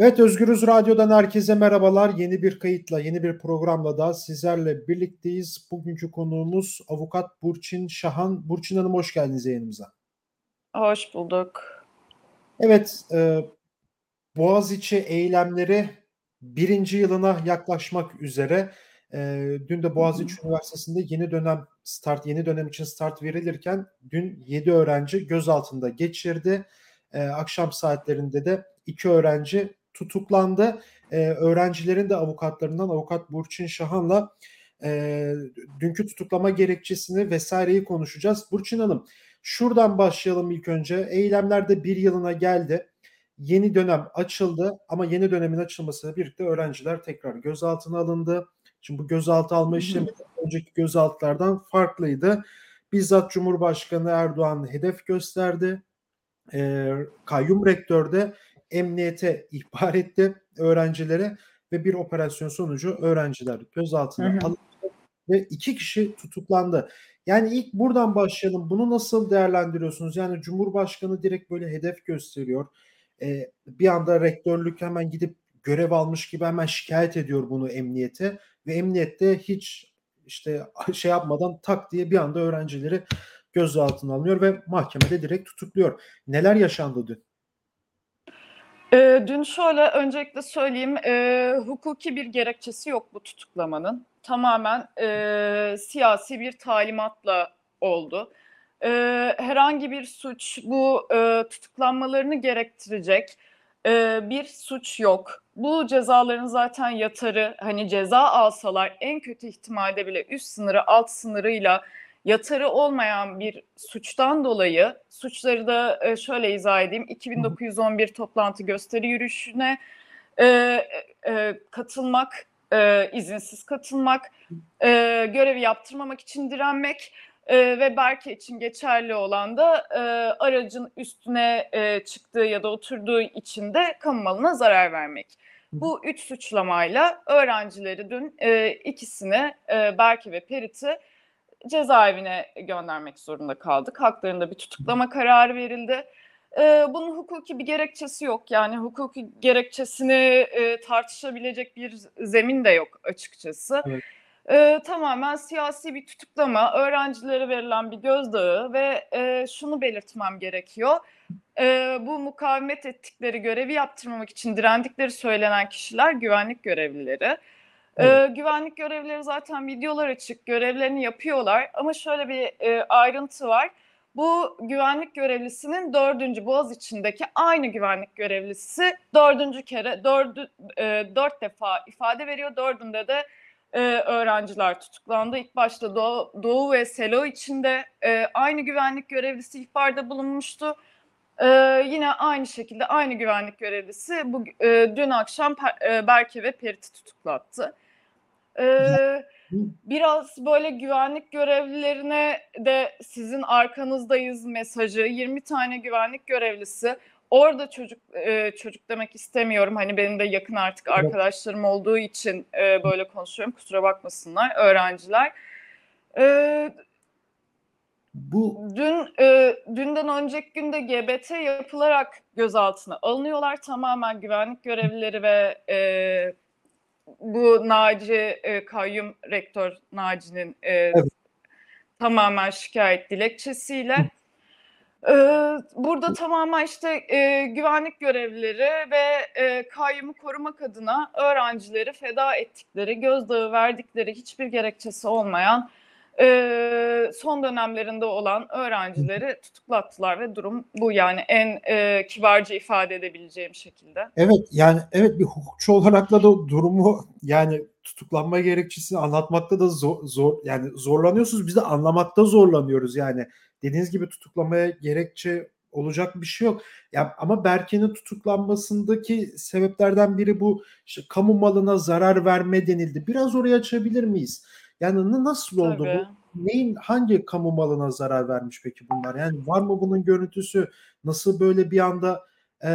Evet Özgürüz Radyo'dan herkese merhabalar. Yeni bir kayıtla, yeni bir programla da sizlerle birlikteyiz. Bugünkü konuğumuz avukat Burçin Şahan. Burçin Hanım hoş geldiniz yayınımıza. Hoş bulduk. Evet, e, Boğaziçi eylemleri birinci yılına yaklaşmak üzere. E, dün de Boğaziçi hı. Üniversitesi'nde yeni dönem start, yeni dönem için start verilirken dün 7 öğrenci gözaltında geçirdi. E, akşam saatlerinde de iki öğrenci tutuklandı. E, öğrencilerin de avukatlarından avukat Burçin Şahan'la e, dünkü tutuklama gerekçesini vesaireyi konuşacağız. Burçin Hanım şuradan başlayalım ilk önce. Eylemler de bir yılına geldi. Yeni dönem açıldı ama yeni dönemin açılmasıyla birlikte öğrenciler tekrar gözaltına alındı. Şimdi bu gözaltı alma işlemi önceki gözaltılardan farklıydı. Bizzat Cumhurbaşkanı Erdoğan hedef gösterdi. E, kayyum rektör de emniyete ihbar etti öğrencilere ve bir operasyon sonucu öğrenciler gözaltına alındı ve iki kişi tutuklandı. Yani ilk buradan başlayalım. Bunu nasıl değerlendiriyorsunuz? Yani Cumhurbaşkanı direkt böyle hedef gösteriyor. Ee, bir anda rektörlük hemen gidip görev almış gibi hemen şikayet ediyor bunu emniyete ve emniyette hiç işte şey yapmadan tak diye bir anda öğrencileri gözaltına alınıyor ve mahkemede direkt tutukluyor. Neler yaşandı dün? Eee, dün şöyle öncelikle söyleyeyim, eee, hukuki bir gerekçesi yok bu tutuklamanın. Tamamen, eee, siyasi bir talimatla oldu. Eee, herhangi bir suç bu, eee, tutuklanmalarını gerektirecek, eee, bir suç yok. Bu cezaların zaten yatarı, hani ceza alsalar en kötü ihtimalde bile üst sınırı alt sınırıyla yatarı olmayan bir suçtan dolayı suçları da e, şöyle izah edeyim. 2911 toplantı gösteri yürüyüşüne e, e, katılmak, e, izinsiz katılmak, e, görevi yaptırmamak için direnmek e, ve Berke için geçerli olan da e, aracın üstüne e, çıktığı ya da oturduğu için de kamu malına zarar vermek. Bu üç suçlamayla öğrencileri dün e, ikisini e, Berke ve Perit'i cezaevine göndermek zorunda kaldık. Haklarında bir tutuklama kararı verildi. Ee, bunun hukuki bir gerekçesi yok. Yani hukuki gerekçesini e, tartışabilecek bir zemin de yok açıkçası. Evet. Ee, tamamen siyasi bir tutuklama, öğrencilere verilen bir gözdağı ve e, şunu belirtmem gerekiyor. E, bu mukavemet ettikleri görevi yaptırmamak için direndikleri söylenen kişiler güvenlik görevlileri. Evet. Ee, güvenlik görevlileri zaten videolar açık, görevlerini yapıyorlar ama şöyle bir e, ayrıntı var. Bu güvenlik görevlisinin dördüncü Boğaz içindeki aynı güvenlik görevlisi dördüncü kere dördü, e, dört defa ifade veriyor. Dördünde de e, öğrenciler tutuklandı. İlk başta Doğu, Doğu ve Selo içinde e, aynı güvenlik görevlisi ihbarda bulunmuştu. E, yine aynı şekilde aynı güvenlik görevlisi bu e, dün akşam e, Berke ve Perit'i tutuklattı. Ee, biraz böyle güvenlik görevlilerine de sizin arkanızdayız mesajı. 20 tane güvenlik görevlisi. Orada çocuk e, çocuk demek istemiyorum. Hani benim de yakın artık arkadaşlarım olduğu için e, böyle konuşuyorum. Kusura bakmasınlar öğrenciler. E, bu dün e, dünden önceki günde GBT yapılarak gözaltına alınıyorlar. Tamamen güvenlik görevlileri ve e, bu Naci e, kayyum rektör Naci'nin e, evet. tamamen şikayet dilekçesiyle e, burada tamamen işte e, güvenlik görevlileri ve e, kayyumu korumak adına öğrencileri feda ettikleri, gözdağı verdikleri hiçbir gerekçesi olmayan e, son dönemlerinde olan öğrencileri tutuklattılar ve durum bu yani en e, kibarca ifade edebileceğim şekilde. Evet yani evet bir hukukçu olarak da durumu yani tutuklanma gerekçesini anlatmakta da zor, zor yani zorlanıyorsunuz biz de anlamakta zorlanıyoruz yani dediğiniz gibi tutuklamaya gerekçe olacak bir şey yok. Ya ama Berke'nin tutuklanmasındaki sebeplerden biri bu işte kamu malına zarar verme denildi. Biraz oraya açabilir miyiz? Yani nasıl oldu Tabii. bu? Neyin hangi kamu malına zarar vermiş peki bunlar? Yani var mı bunun görüntüsü? Nasıl böyle bir anda e,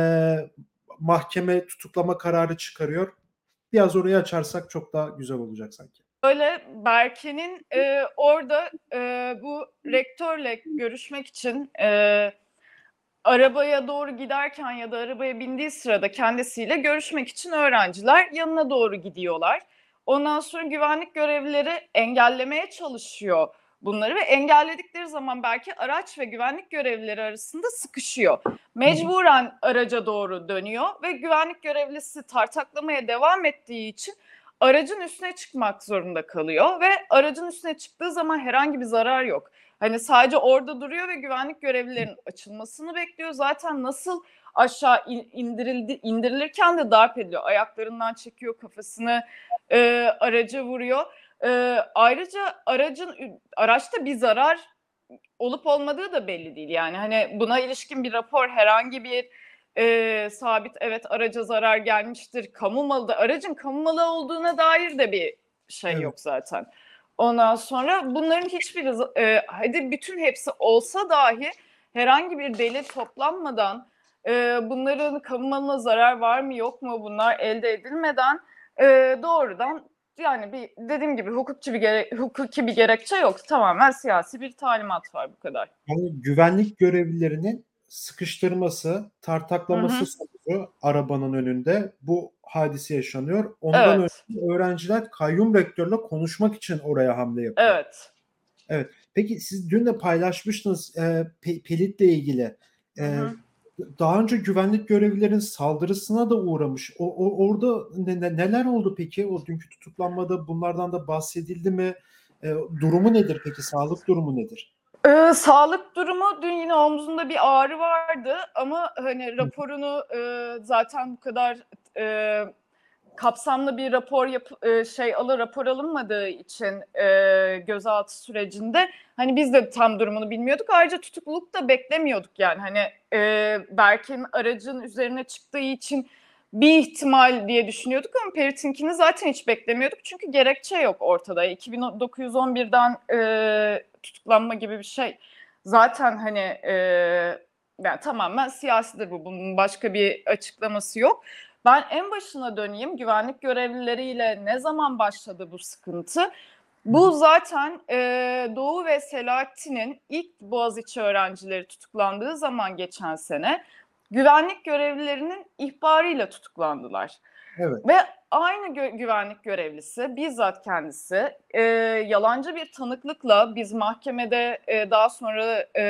mahkeme tutuklama kararı çıkarıyor? Biraz orayı açarsak çok daha güzel olacak sanki. Öyle Berke'nin e, orada e, bu rektörle görüşmek için e, arabaya doğru giderken ya da arabaya bindiği sırada kendisiyle görüşmek için öğrenciler yanına doğru gidiyorlar. Ondan sonra güvenlik görevlileri engellemeye çalışıyor bunları ve engelledikleri zaman belki araç ve güvenlik görevlileri arasında sıkışıyor. Mecburen araca doğru dönüyor ve güvenlik görevlisi tartaklamaya devam ettiği için aracın üstüne çıkmak zorunda kalıyor ve aracın üstüne çıktığı zaman herhangi bir zarar yok. Hani sadece orada duruyor ve güvenlik görevlilerinin açılmasını bekliyor. Zaten nasıl aşağı indirildi indirilirken de darp ediliyor. Ayaklarından çekiyor kafasını e, araca vuruyor. E, ayrıca aracın araçta bir zarar olup olmadığı da belli değil. Yani hani buna ilişkin bir rapor herhangi bir e, sabit evet araca zarar gelmiştir. Kamu malı aracın kamu malı olduğuna dair de bir şey evet. yok zaten. Ondan sonra bunların hiçbiri e, hadi bütün hepsi olsa dahi herhangi bir delil toplanmadan e, bunların kamu malına zarar var mı yok mu bunlar elde edilmeden e, doğrudan yani bir dediğim gibi hukukçu bir gere, hukuki bir gerekçe yok. Tamamen siyasi bir talimat var bu kadar. Yani güvenlik görevlilerinin sıkıştırması, tartaklaması sonucu arabanın önünde bu hadise yaşanıyor. Ondan evet. önce öğrenciler kayyum rektörle konuşmak için oraya hamle yapıyor. Evet. Evet. Peki siz dün de paylaşmıştınız e, Pelit'le ilgili. E, hı hı. Daha önce güvenlik görevlilerin saldırısına da uğramış. O, o orada ne, ne, neler oldu peki? O dünkü tutuklanmada bunlardan da bahsedildi mi? E, durumu nedir peki? Sağlık durumu nedir? Ee, sağlık durumu dün yine omzunda bir ağrı vardı ama hani raporunu e, zaten bu kadar e, kapsamlı bir rapor yap e, şey alır rapor alınmadığı için e, gözaltı sürecinde hani biz de tam durumunu bilmiyorduk. Ayrıca tutukluluk da beklemiyorduk yani hani e, Berk'in aracın üzerine çıktığı için bir ihtimal diye düşünüyorduk ama Perit'inkini zaten hiç beklemiyorduk çünkü gerekçe yok ortada. 2911'den e, tutuklanma gibi bir şey zaten hani e, yani tamamen siyasidir bu. Bunun başka bir açıklaması yok. Ben en başına döneyim. Güvenlik görevlileriyle ne zaman başladı bu sıkıntı? Bu zaten e, Doğu ve Selahattin'in ilk Boğaziçi öğrencileri tutuklandığı zaman geçen sene güvenlik görevlilerinin ihbarıyla tutuklandılar. Evet. Ve aynı gö- güvenlik görevlisi bizzat kendisi e, yalancı bir tanıklıkla biz mahkemede e, daha sonra e,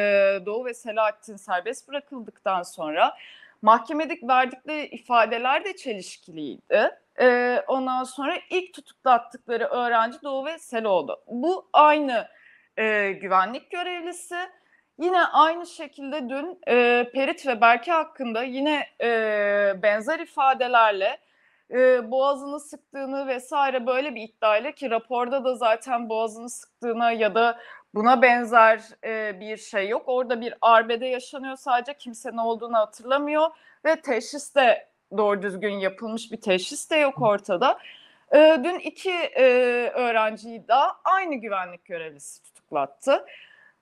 Doğu ve Selahattin serbest bırakıldıktan sonra mahkemede verdikleri ifadeler de çelişkiliydi. E, ondan sonra ilk tutuklattıkları öğrenci Doğu ve Sel oldu. Bu aynı e, güvenlik görevlisi. Yine aynı şekilde dün e, Perit ve Berke hakkında yine e, benzer ifadelerle e, boğazını sıktığını vesaire böyle bir iddiayla ki raporda da zaten boğazını sıktığına ya da buna benzer e, bir şey yok. Orada bir arbede yaşanıyor sadece kimse ne olduğunu hatırlamıyor ve teşhis de doğru düzgün yapılmış bir teşhis de yok ortada. E, dün iki e, öğrenciyi de aynı güvenlik görevlisi tutuklattı.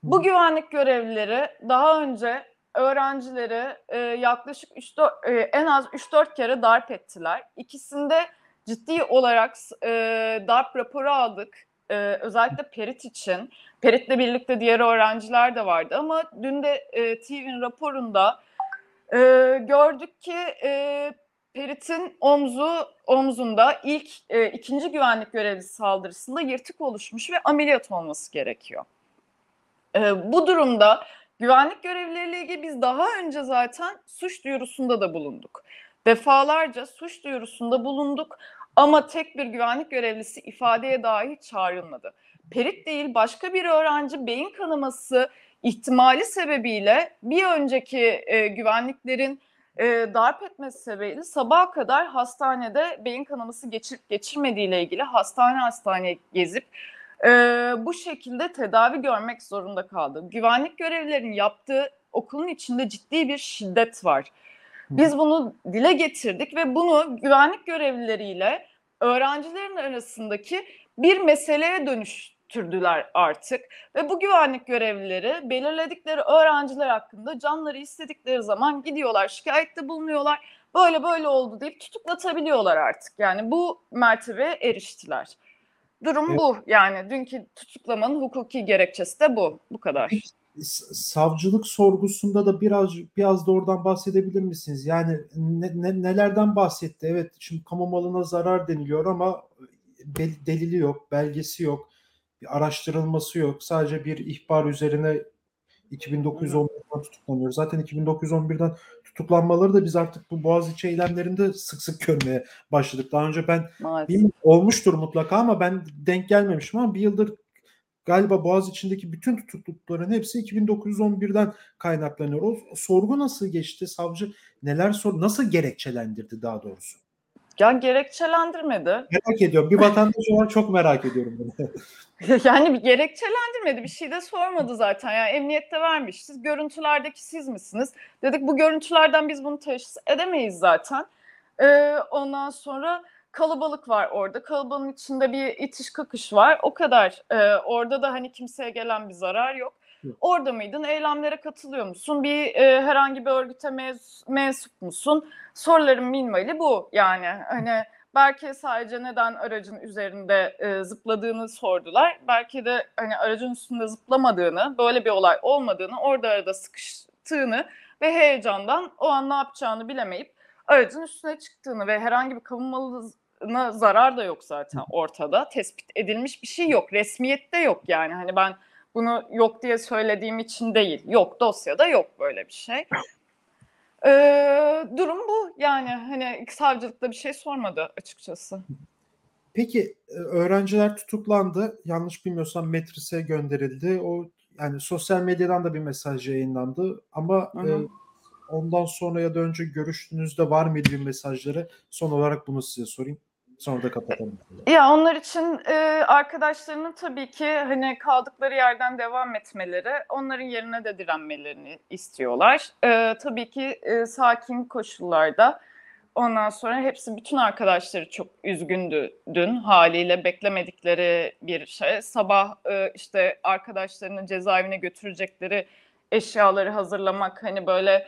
Bu güvenlik görevlileri daha önce öğrencileri e, yaklaşık 3 e, en az 3-4 kere darp ettiler. İkisinde ciddi olarak e, darp raporu aldık. E, özellikle Perit için. Perit'le birlikte diğer öğrenciler de vardı ama dün de e, TV'nin raporunda e, gördük ki e, Perit'in omzu omzunda ilk e, ikinci güvenlik görevlisi saldırısında yırtık oluşmuş ve ameliyat olması gerekiyor. E, bu durumda Güvenlik görevlileriyle ilgili biz daha önce zaten suç duyurusunda da bulunduk. Defalarca suç duyurusunda bulunduk ama tek bir güvenlik görevlisi ifadeye dahi çağrılmadı. Perit değil başka bir öğrenci beyin kanaması ihtimali sebebiyle bir önceki e, güvenliklerin e, darp etmesi sebebiyle sabaha kadar hastanede beyin kanaması geçirip geçirmediğiyle ilgili hastane hastane gezip e, bu şekilde tedavi görmek zorunda kaldı. Güvenlik görevlilerinin yaptığı okulun içinde ciddi bir şiddet var. Biz bunu dile getirdik ve bunu güvenlik görevlileriyle öğrencilerin arasındaki bir meseleye dönüştürdüler artık. Ve bu güvenlik görevlileri belirledikleri öğrenciler hakkında canları istedikleri zaman gidiyorlar, şikayette bulunuyorlar. Böyle böyle oldu deyip tutuklatabiliyorlar artık. Yani bu mertebeye eriştiler. Durum evet. bu. Yani dünkü tutuklamanın hukuki gerekçesi de bu. Bu kadar. Savcılık sorgusunda da biraz biraz da oradan bahsedebilir misiniz? Yani ne ne nelerden bahsetti? Evet, şimdi kamu malına zarar deniliyor ama del delili yok, belgesi yok, bir araştırılması yok. Sadece bir ihbar üzerine Hı hı. 2911'den tutuklanıyor. Zaten 2911'den tutuklanmaları da biz artık bu Boğaziçi eylemlerinde sık sık görmeye başladık. Daha önce ben Maalesef. olmuştur mutlaka ama ben denk gelmemişim ama 1 yıldır galiba Boğaziçi'ndeki bütün tutuklukların hepsi 2911'den kaynaklanıyor. O sorgu nasıl geçti? Savcı neler sor nasıl gerekçelendirdi daha doğrusu? Ya gerekçelendirmedi. Merak ediyorum. Bir vatandaş olarak çok merak ediyorum bunu. Yani bir gerekçelendirmedi. Bir şey de sormadı zaten. Yani emniyette vermişiz. Görüntülerdeki siz misiniz? Dedik bu görüntülerden biz bunu teşhis edemeyiz zaten. Ee, ondan sonra kalabalık var orada. Kalabalığın içinde bir itiş kakış var. O kadar. Ee, orada da hani kimseye gelen bir zarar yok. Orada mıydın? Eylemlere katılıyor musun? Bir e, herhangi bir örgüte mez- mensup musun? Soruların minimali bu. Yani hani belki sadece neden aracın üzerinde e, zıpladığını sordular. Belki de hani aracın üstünde zıplamadığını, böyle bir olay olmadığını, orada arada sıkıştığını ve heyecandan o an ne yapacağını bilemeyip aracın üstüne çıktığını ve herhangi bir kamu malına zarar da yok zaten ortada. Tespit edilmiş bir şey yok. Resmiyette yok yani. Hani ben bunu yok diye söylediğim için değil. Yok dosyada yok böyle bir şey. Ee, durum bu yani hani savcılıkta bir şey sormadı açıkçası. Peki e, öğrenciler tutuklandı. Yanlış bilmiyorsam Metris'e gönderildi. O yani sosyal medyadan da bir mesaj yayınlandı ama Hı e, hı. ondan sonra ya da önce görüştüğünüzde var mıydı bir mesajları? Son olarak bunu size sorayım. Sonra da kapatalım. Ya onlar için e, arkadaşlarının tabii ki hani kaldıkları yerden devam etmeleri, onların yerine de direnmelerini istiyorlar. E, tabii ki e, sakin koşullarda. Ondan sonra hepsi bütün arkadaşları çok üzgündü dün haliyle beklemedikleri bir şey. Sabah e, işte arkadaşlarını cezaevine götürecekleri eşyaları hazırlamak hani böyle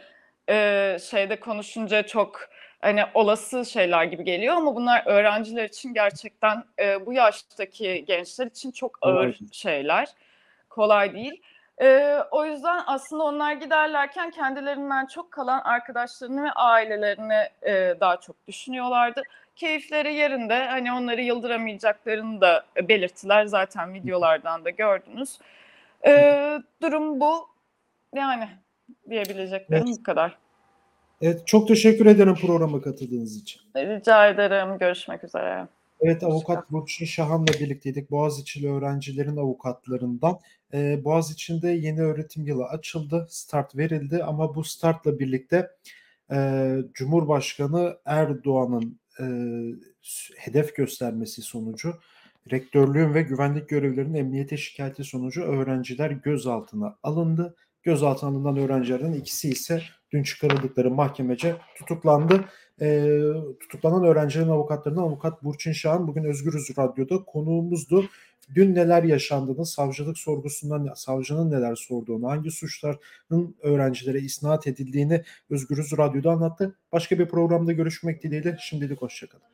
e, şeyde konuşunca çok hani olası şeyler gibi geliyor ama bunlar öğrenciler için gerçekten e, bu yaştaki gençler için çok ağır şeyler. Kolay değil. E, o yüzden aslında onlar giderlerken kendilerinden çok kalan arkadaşlarını ve ailelerini e, daha çok düşünüyorlardı. Keyifleri yerinde. Hani onları yıldıramayacaklarını da belirttiler. Zaten videolardan da gördünüz. E, durum bu. Yani diyebileceklerim Evet. bu kadar. Evet, çok teşekkür ederim programa katıldığınız için. Rica ederim. Görüşmek üzere. Evet, avukat Burçin Şahan'la birlikteydik. Boğaziçi'li öğrencilerin avukatlarından. Eee, Boğaziçi'nde yeni öğretim yılı açıldı, start verildi ama bu startla birlikte eee, Cumhurbaşkanı Erdoğan'ın s- hedef göstermesi sonucu rektörlüğün ve güvenlik görevlilerinin emniyete şikayeti sonucu öğrenciler gözaltına alındı. Gözaltına alınan öğrencilerden ikisi ise dün çıkarıldıkları mahkemece tutuklandı. Eee, tutuklanan öğrencilerin avukatlarından avukat Burçin Şahan bugün Özgürüz Radyo'da konuğumuzdu. Dün neler yaşandığını, savcılık sorgusundan savcının neler sorduğunu, hangi suçların öğrencilere isnat edildiğini Özgürüz Radyo'da anlattı. Başka bir programda görüşmek dileğiyle şimdilik hoşçakalın.